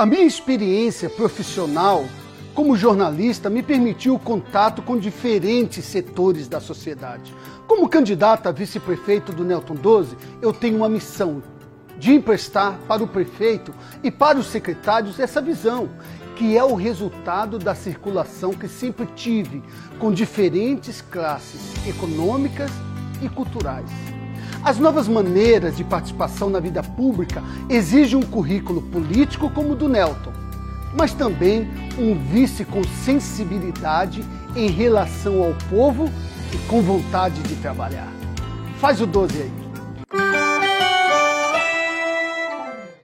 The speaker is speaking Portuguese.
A minha experiência profissional como jornalista me permitiu contato com diferentes setores da sociedade. Como candidato a vice-prefeito do Nelton 12, eu tenho uma missão de emprestar para o prefeito e para os secretários essa visão, que é o resultado da circulação que sempre tive com diferentes classes econômicas e culturais. As novas maneiras de participação na vida pública exigem um currículo político como o do Nelton, mas também um vice com sensibilidade em relação ao povo e com vontade de trabalhar. Faz o 12 aí.